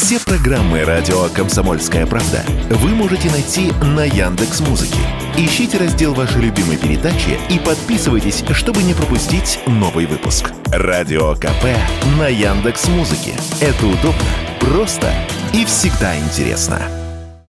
Все программы радио Комсомольская правда вы можете найти на Яндекс Музыке. Ищите раздел вашей любимой передачи и подписывайтесь, чтобы не пропустить новый выпуск. Радио КП на Яндекс Музыке. Это удобно, просто и всегда интересно.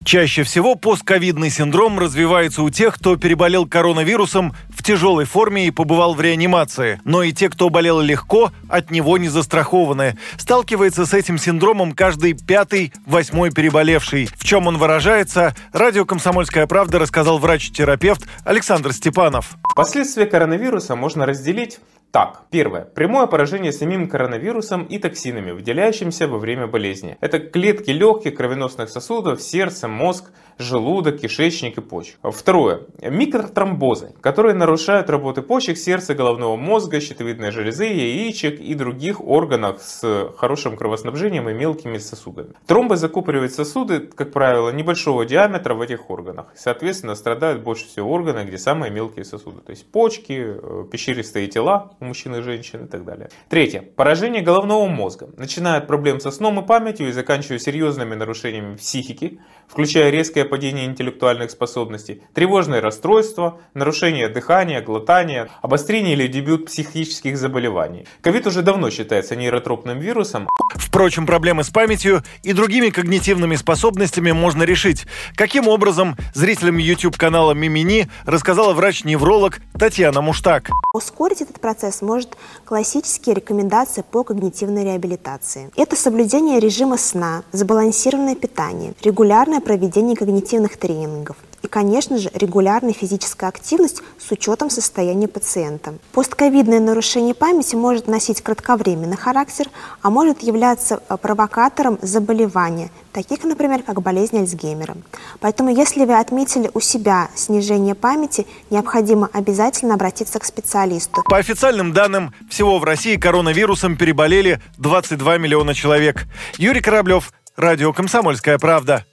Чаще всего постковидный синдром развивается у тех, кто переболел коронавирусом тяжелой форме и побывал в реанимации. Но и те, кто болел легко, от него не застрахованы. Сталкивается с этим синдромом каждый пятый, восьмой переболевший. В чем он выражается, радио «Комсомольская правда» рассказал врач-терапевт Александр Степанов. Последствия коронавируса можно разделить так, первое. Прямое поражение самим коронавирусом и токсинами, выделяющимися во время болезни. Это клетки легких, кровеносных сосудов, сердце, мозг, желудок, кишечник и почек. Второе. Микротромбозы, которые нарушают работу почек, сердца, головного мозга, щитовидной железы, яичек и других органов с хорошим кровоснабжением и мелкими сосудами. Тромбы закупоривают сосуды, как правило, небольшого диаметра в этих органах. Соответственно, страдают больше всего органы, где самые мелкие сосуды. То есть почки, э, пещеристые тела, у мужчин и женщин и так далее. Третье. Поражение головного мозга. Начиная от проблем со сном и памятью и заканчивая серьезными нарушениями психики, включая резкое падение интеллектуальных способностей, тревожные расстройства, нарушение дыхания, глотания, обострение или дебют психических заболеваний. Ковид уже давно считается нейротропным вирусом. Впрочем, проблемы с памятью и другими когнитивными способностями можно решить. Каким образом зрителям YouTube-канала Мимини рассказала врач-невролог Татьяна Муштак. Ускорить этот процесс может классические рекомендации по когнитивной реабилитации. Это соблюдение режима сна, сбалансированное питание, регулярное проведение когнитивных тренингов, и, конечно же, регулярная физическая активность с учетом состояния пациента. Постковидное нарушение памяти может носить кратковременный характер, а может являться э, провокатором заболевания, таких, например, как болезнь Альцгеймера. Поэтому, если вы отметили у себя снижение памяти, необходимо обязательно обратиться к специалисту. По официальным данным, всего в России коронавирусом переболели 22 миллиона человек. Юрий Кораблев, Радио «Комсомольская правда».